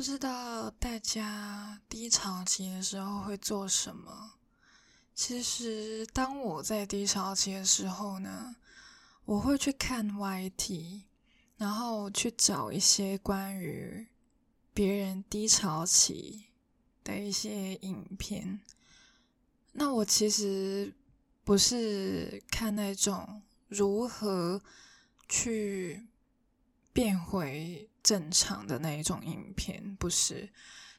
不知道大家低潮期的时候会做什么？其实，当我在低潮期的时候呢，我会去看 YT，然后去找一些关于别人低潮期的一些影片。那我其实不是看那种如何去变回正常的那一种影片，不是，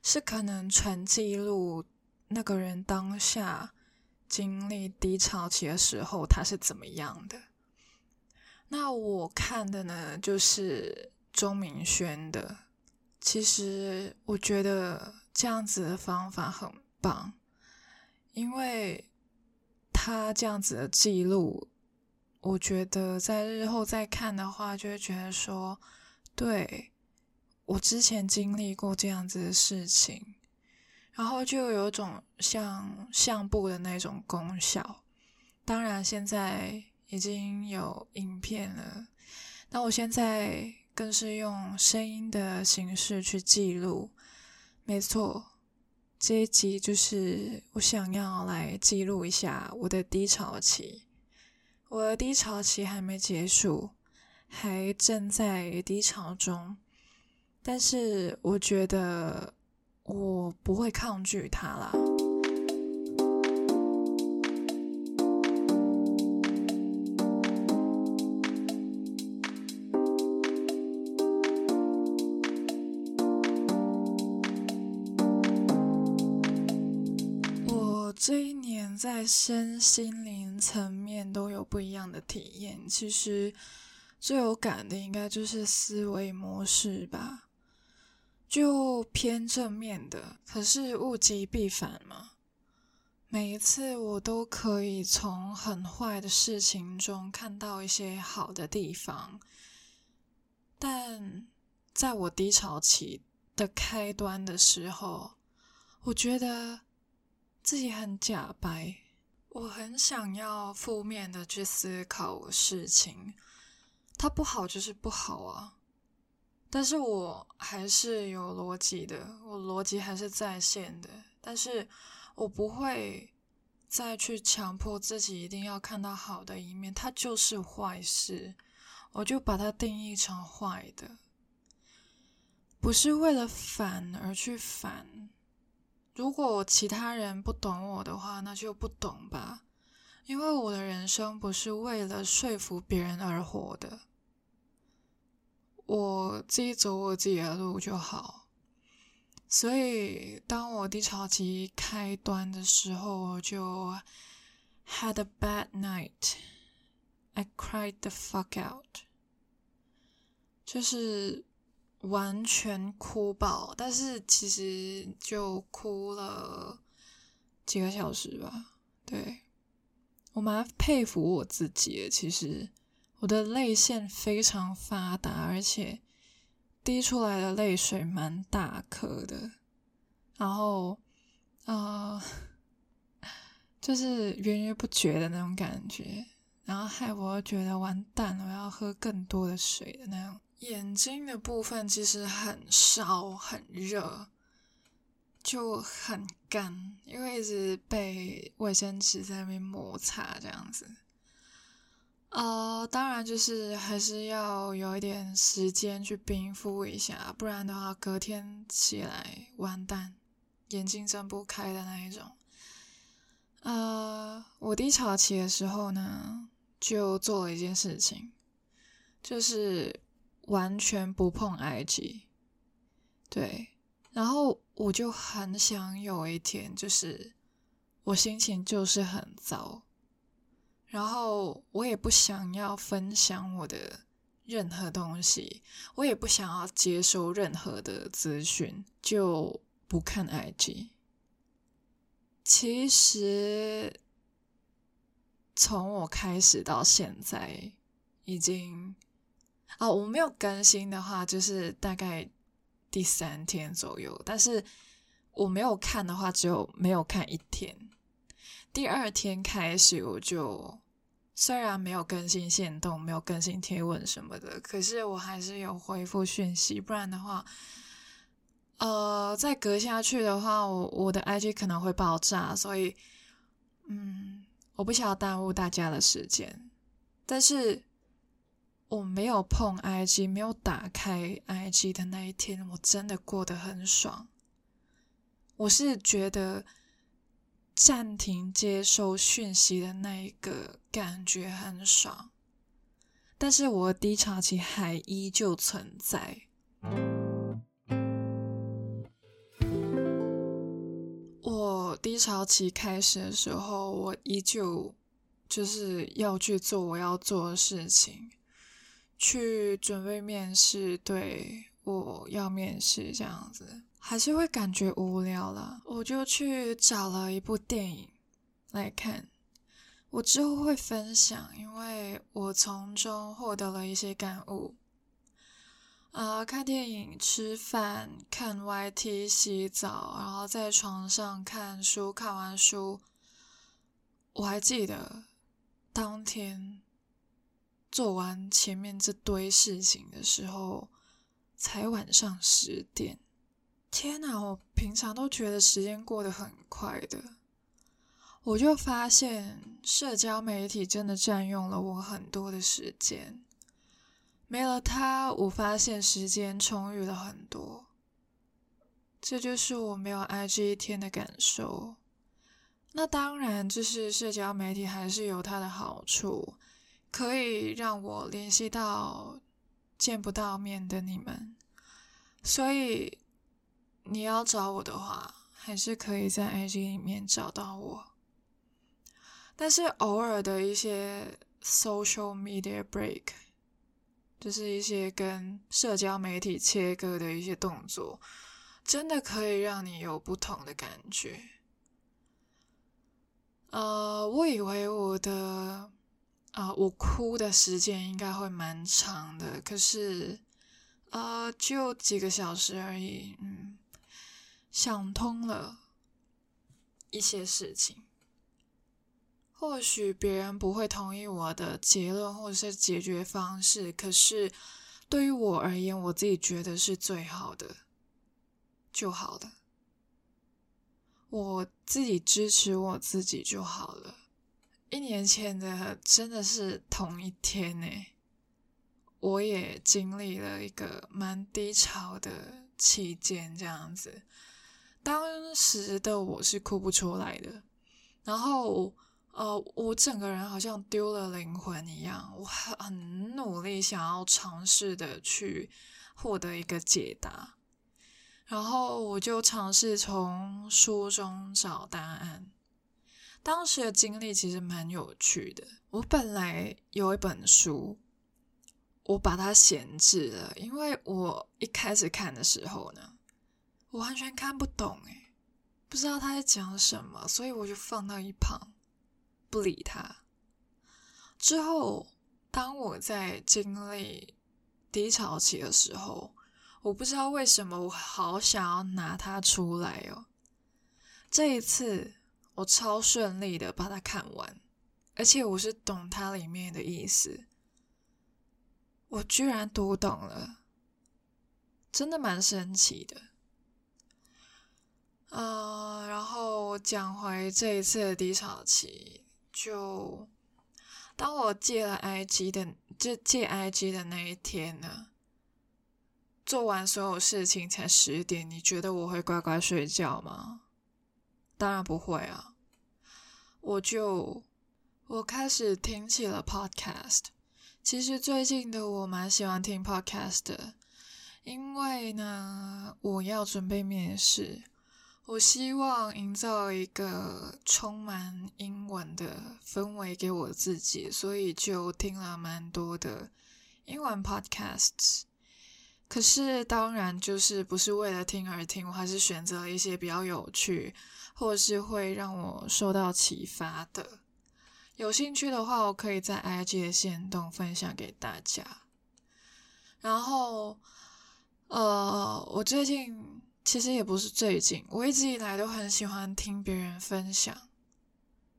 是可能纯记录那个人当下。经历低潮期的时候，他是怎么样的？那我看的呢，就是钟明轩的。其实我觉得这样子的方法很棒，因为他这样子的记录，我觉得在日后再看的话，就会觉得说，对，我之前经历过这样子的事情。然后就有种像相簿的那种功效。当然，现在已经有影片了，那我现在更是用声音的形式去记录。没错，这一集就是我想要来记录一下我的低潮期。我的低潮期还没结束，还正在低潮中，但是我觉得。我不会抗拒它啦。我这一年在身心灵层面都有不一样的体验。其实最有感的应该就是思维模式吧。就偏正面的，可是物极必反嘛。每一次我都可以从很坏的事情中看到一些好的地方，但在我低潮期的开端的时候，我觉得自己很假白，我很想要负面的去思考事情，它不好就是不好啊。但是我还是有逻辑的，我逻辑还是在线的，但是我不会再去强迫自己一定要看到好的一面，它就是坏事，我就把它定义成坏的，不是为了反而去反。如果其他人不懂我的话，那就不懂吧，因为我的人生不是为了说服别人而活的。我自己走我自己的路就好，所以当我低潮期开端的时候，我就 had a bad night. I cried the fuck out，就是完全哭爆，但是其实就哭了几个小时吧。对，我蛮佩服我自己的，其实。我的泪腺非常发达，而且滴出来的泪水蛮大颗的，然后，啊、呃，就是源源不绝的那种感觉，然后害我觉得完蛋了，我要喝更多的水的那种。眼睛的部分其实很烧，很热，就很干，因为一直被卫生纸在那边摩擦这样子。呃，当然就是还是要有一点时间去冰敷一下，不然的话隔天起来完蛋，眼睛睁不开的那一种。呃，我低潮期的时候呢，就做了一件事情，就是完全不碰 IG，对，然后我就很想有一天，就是我心情就是很糟。然后我也不想要分享我的任何东西，我也不想要接收任何的资讯，就不看 IG。其实从我开始到现在，已经啊，我没有更新的话，就是大概第三天左右。但是我没有看的话，只有没有看一天。第二天开始，我就虽然没有更新限动，没有更新贴文什么的，可是我还是有回复讯息。不然的话，呃，再隔下去的话，我我的 IG 可能会爆炸，所以，嗯，我不想要耽误大家的时间。但是我没有碰 IG，没有打开 IG 的那一天，我真的过得很爽。我是觉得暂停接收讯息的那一个感觉很爽，但是我低潮期还依旧存在。我低潮期开始的时候，我依旧。就是要去做我要做的事情，去准备面试，对，我要面试这样子，还是会感觉无聊啦。我就去找了一部电影来看，我之后会分享，因为我从中获得了一些感悟。啊、看电影、吃饭、看 YT、洗澡，然后在床上看书，看完书，我还记得。当天做完前面这堆事情的时候，才晚上十点。天哪，我平常都觉得时间过得很快的，我就发现社交媒体真的占用了我很多的时间。没了它，我发现时间充裕了很多。这就是我没有 IG 一天的感受。那当然，就是社交媒体还是有它的好处，可以让我联系到见不到面的你们。所以你要找我的话，还是可以在 IG 里面找到我。但是偶尔的一些 social media break，就是一些跟社交媒体切割的一些动作，真的可以让你有不同的感觉。呃，我以为我的啊、我哭的时间应该会蛮长的，可是呃，就几个小时而已。嗯，想通了一些事情，或许别人不会同意我的结论或者是解决方式，可是对于我而言，我自己觉得是最好的，就好了。我自己支持我自己就好了。一年前的真的是同一天呢，我也经历了一个蛮低潮的期间，这样子。当时的我是哭不出来的，然后呃，我整个人好像丢了灵魂一样，我很努力想要尝试的去获得一个解答。然后我就尝试从书中找答案。当时的经历其实蛮有趣的。我本来有一本书，我把它闲置了，因为我一开始看的时候呢，我完全看不懂，诶，不知道他在讲什么，所以我就放到一旁，不理他。之后，当我在经历低潮期的时候，我不知道为什么，我好想要拿它出来哦。这一次我超顺利的把它看完，而且我是懂它里面的意思，我居然读懂了，真的蛮神奇的。呃，然后讲回这一次的低潮期，就当我戒了 IG 的，就戒 IG 的那一天呢。做完所有事情才十点，你觉得我会乖乖睡觉吗？当然不会啊！我就我开始听起了 podcast。其实最近的我蛮喜欢听 podcast 的，因为呢，我要准备面试，我希望营造一个充满英文的氛围给我自己，所以就听了蛮多的英文 podcasts。可是，当然就是不是为了听而听，我还是选择一些比较有趣，或者是会让我受到启发的。有兴趣的话，我可以在 IG 的线动分享给大家。然后，呃，我最近其实也不是最近，我一直以来都很喜欢听别人分享，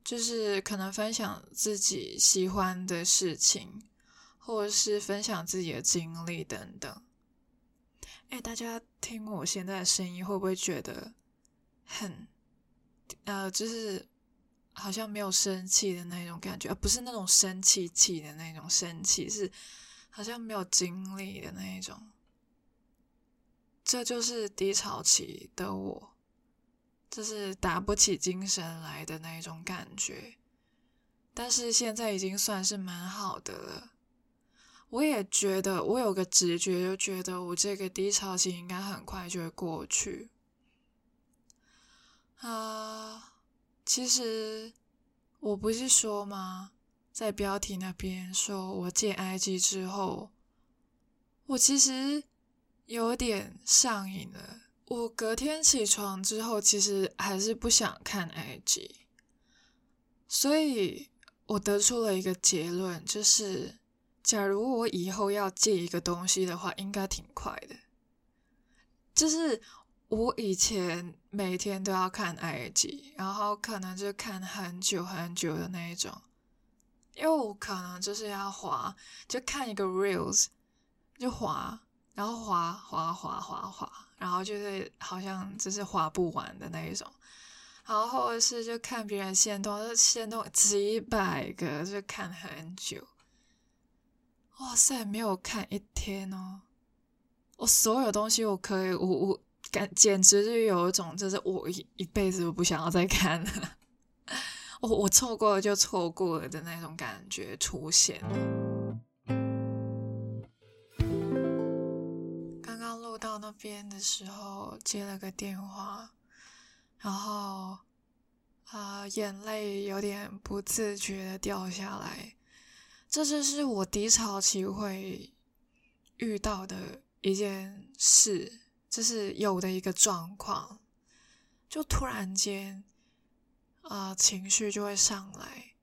就是可能分享自己喜欢的事情，或者是分享自己的经历等等。哎，大家听我现在的声音，会不会觉得很呃，就是好像没有生气的那种感觉，而不是那种生气气的那种生气，是好像没有精力的那一种。这就是低潮期的我，就是打不起精神来的那一种感觉。但是现在已经算是蛮好的了。我也觉得，我有个直觉，就觉得我这个低潮期应该很快就会过去。啊、其实我不是说吗？在标题那边说我戒 IG 之后，我其实有点上瘾了。我隔天起床之后，其实还是不想看 IG，所以我得出了一个结论，就是。假如我以后要戒一个东西的话，应该挺快的。就是我以前每天都要看 IG，然后可能就看很久很久的那一种，因为我可能就是要滑，就看一个 Reels，就滑，然后滑滑滑滑滑，然后就是好像就是滑不完的那一种，然后或者是就看别人线动，就限动几百个，就看很久。哇塞，没有看一天哦！我所有东西我可以，我我感简直就有一种，就是我一一辈子都不想要再看了。我我错过了就错过了的那种感觉出现了。刚刚录到那边的时候接了个电话，然后啊、眼泪有点不自觉的掉下来。这就是我低潮期会遇到的一件事，就是有的一个状况，就突然间，啊、情绪就会上来。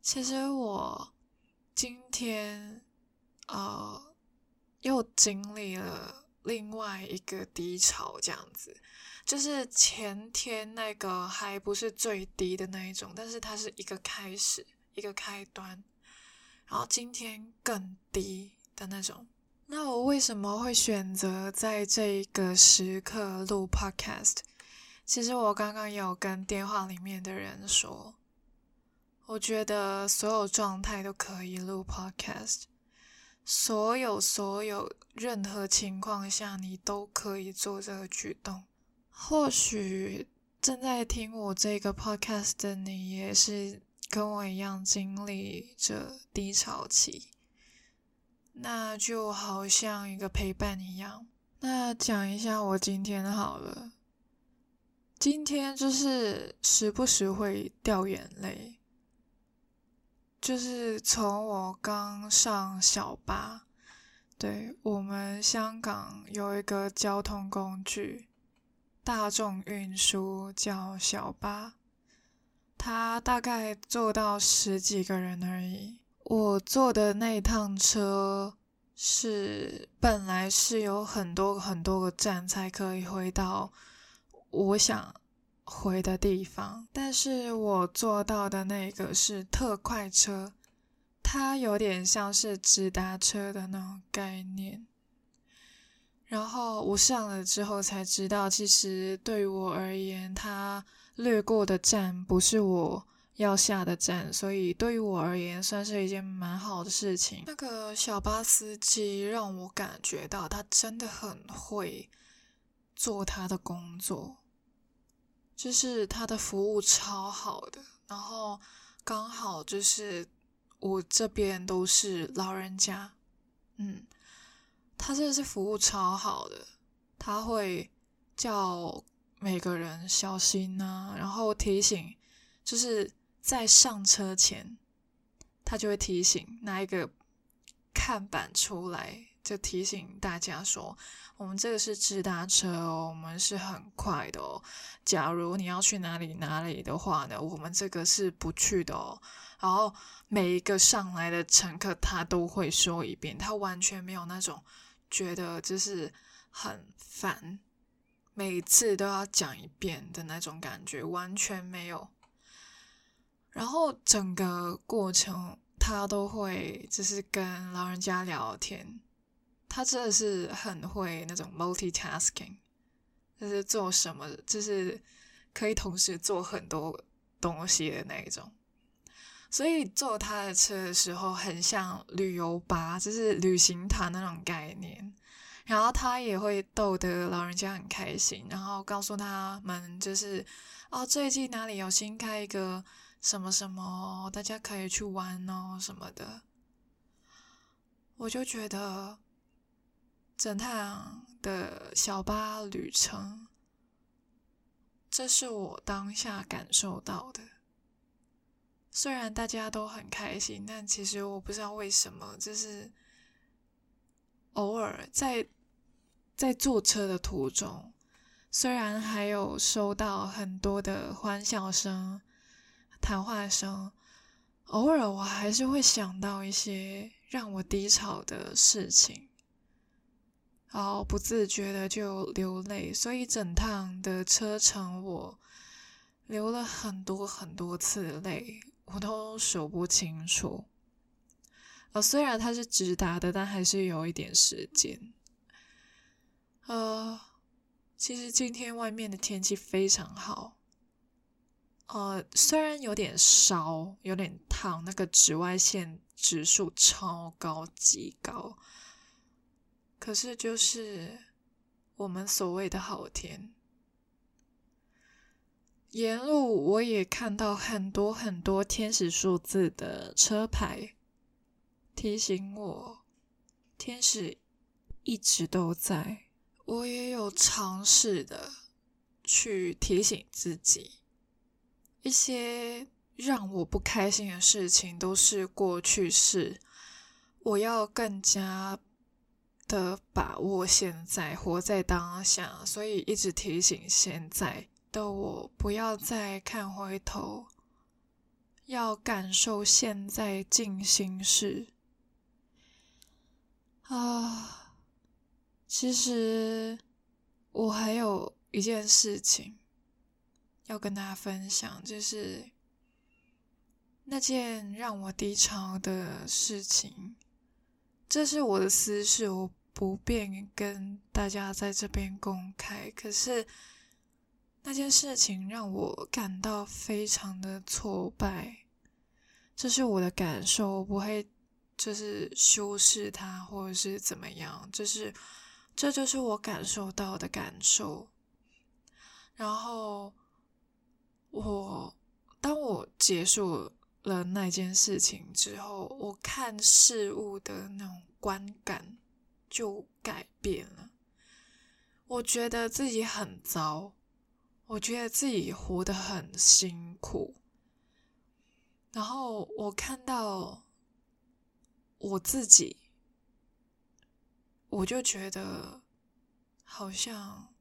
其实我今天，呃，又经历了另外一个低潮，这样子，就是前天那个还不是最低的那一种，但是它是一个开始，一个开端。然后今天更低的那种，那我为什么会选择在这个时刻录 podcast？其实我刚刚有跟电话里面的人说，我觉得所有状态都可以录 podcast，所有所有任何情况下你都可以做这个举动。或许正在听我这个 podcast 的你也是。跟我一样经历着低潮期，那就好像一个陪伴一样。那讲一下我今天好了，今天就是时不时会掉眼泪，就是从我刚上小巴，对，我们香港有一个交通工具，大众运输叫小巴。他大概坐到十几个人而已。我坐的那趟车是本来是有很多很多个站才可以回到我想回的地方，但是我坐到的那个是特快车，它有点像是直达车的那种概念。然后我上了之后才知道，其实对于我而言，它。掠过的站不是我要下的站，所以对于我而言算是一件蛮好的事情。那个小巴司机让我感觉到他真的很会做他的工作，就是他的服务超好的。然后刚好就是我这边都是老人家，嗯，他真的是服务超好的，他会叫。每个人小心呐，然后提醒，就是在上车前，他就会提醒拿一个看板出来，就提醒大家说，我们这个是直达车哦，我们是很快的哦。假如你要去哪里哪里的话呢，我们这个是不去的哦。然后每一个上来的乘客，他都会说一遍，他完全没有那种觉得就是很烦。每次都要讲一遍的那种感觉完全没有，然后整个过程他都会就是跟老人家聊天，他真的是很会那种 multitasking，就是做什么就是可以同时做很多东西的那一种。所以坐他的车的时候，很像旅游巴，就是旅行团那种概念。然后他也会逗得老人家很开心，然后告诉他们就是哦，最近哪里有新开一个什么什么，大家可以去玩哦什么的。我就觉得整趟的小巴旅程，这是我当下感受到的。虽然大家都很开心，但其实我不知道为什么，就是偶尔在在坐车的途中，虽然还有收到很多的欢笑声、谈话声，偶尔我还是会想到一些让我低潮的事情，然后不自觉的就流泪，所以整趟的车程我流了很多很多次泪。我都数不清楚。啊，虽然它是直达的，但还是有一点时间。呃，其实今天外面的天气非常好。呃，虽然有点烧，有点烫，那个紫外线指数超高，极高。可是就是我们所谓的好天。沿路我也看到很多很多天使数字的车牌，提醒我天使一直都在。我也有尝试的去提醒自己，一些让我不开心的事情都是过去式，我要更加的把握现在，活在当下，所以一直提醒现在。的我不要再看回头，要感受现在进行时。啊，其实我还有一件事情要跟大家分享，就是那件让我低潮的事情。这是我的私事，我不便跟大家在这边公开。可是。那件事情让我感到非常的挫败，这是我的感受，我不会就是修饰它或者是怎么样，就是这就是我感受到的感受。然后我当我结束了那件事情之后，我看事物的那种观感就改变了，我觉得自己很糟。我觉得自己活得很辛苦，然后我看到我自己，我就觉得好像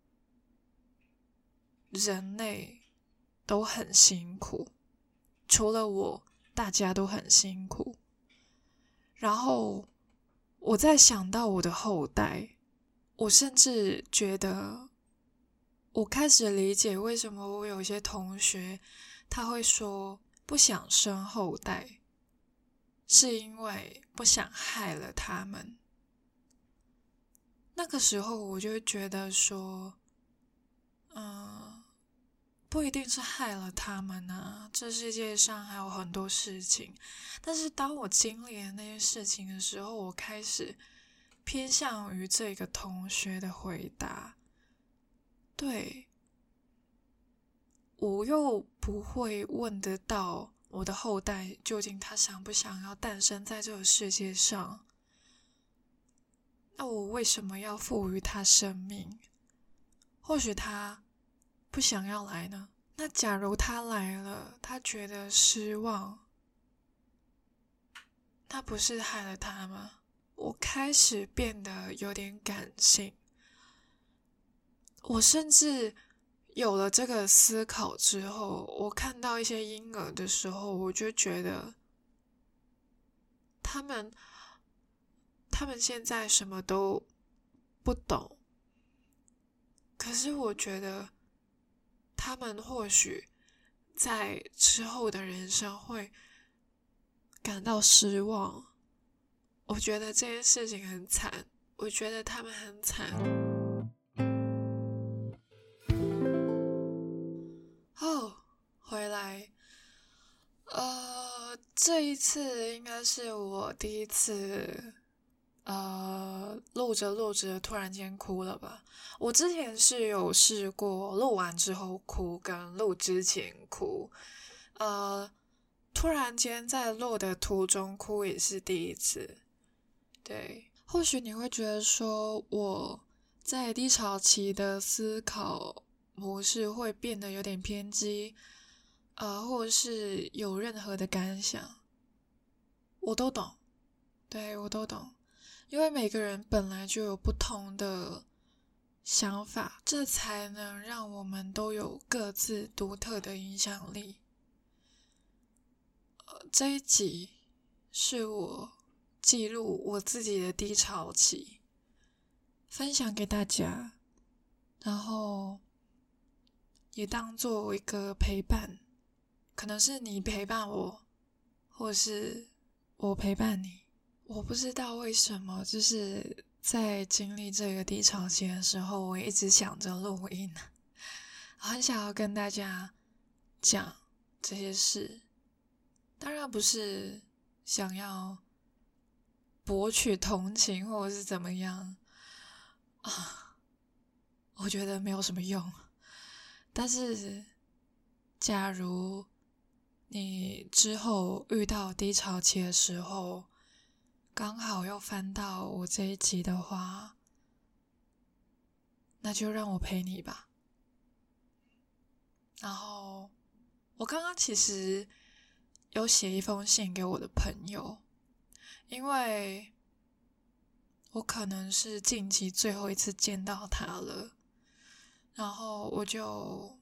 人类都很辛苦，除了我，大家都很辛苦。然后我在想到我的后代，我甚至觉得。我开始理解为什么我有些同学他会说不想生后代，是因为不想害了他们。那个时候我就觉得说，嗯，不一定是害了他们啊，这世界上还有很多事情。但是当我经历了那些事情的时候，我开始偏向于这个同学的回答。对，我又不会问得到我的后代究竟他想不想要诞生在这个世界上，那我为什么要赋予他生命？或许他不想要来呢？那假如他来了，他觉得失望，那不是害了他吗？我开始变得有点感性。我甚至有了这个思考之后，我看到一些婴儿的时候，我就觉得他们，他们现在什么都不懂。可是我觉得他们或许在之后的人生会感到失望。我觉得这件事情很惨。我觉得他们很惨。这一次应该是我第一次，呃，录着录着突然间哭了吧？我之前是有试过录完之后哭，跟录之前哭，呃。突然间在录的途中哭也是第一次，对。或许你会觉得说我在低潮期的思考模式会变得有点偏激，啊，或者是有任何的感想，我都懂，对，我都懂，因为每个人本来就有不同的想法，这才能让我们都有各自独特的影响力。这一集是我记录我自己的低潮期，分享给大家，然后也当做一个陪伴，可能是你陪伴我，或是我陪伴你。我不知道为什么，就是在经历这个低潮期的时候，我一直想着录音，很想要跟大家讲这些事。当然不是想要博取同情或者是怎么样啊，我觉得没有什么用。但是，假如你之后遇到低潮期的时候，刚好又翻到我这一集的话，那就让我陪你吧。然后，我刚刚其实。有写一封信给我的朋友，因为我可能是近期最后一次见到他了，然后我就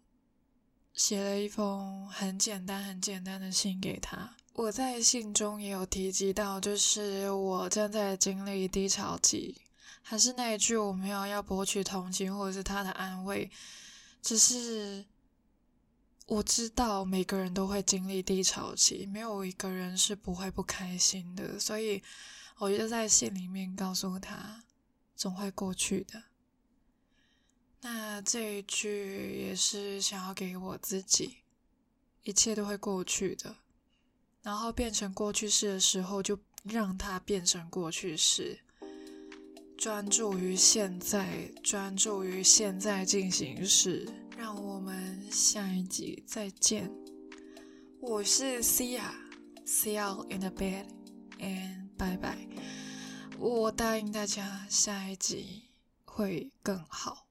写了一封很简单、很简单的信给他。我在信中也有提及到，就是我正在经历低潮期，还是那一句，我没有要博取同情或者是他的安慰，只是。我知道每个人都会经历低潮期，没有一个人是不会不开心的，所以我就在信里面告诉他，总会过去的。那这一句也是想要给我自己，一切都会过去的，然后变成过去式的时候，就让它变成过去式。专注于现在，专注于现在进行时。让我们下一集再见。我是 Cia，See you in the bed，and bye bye。我答应大家，下一集会更好。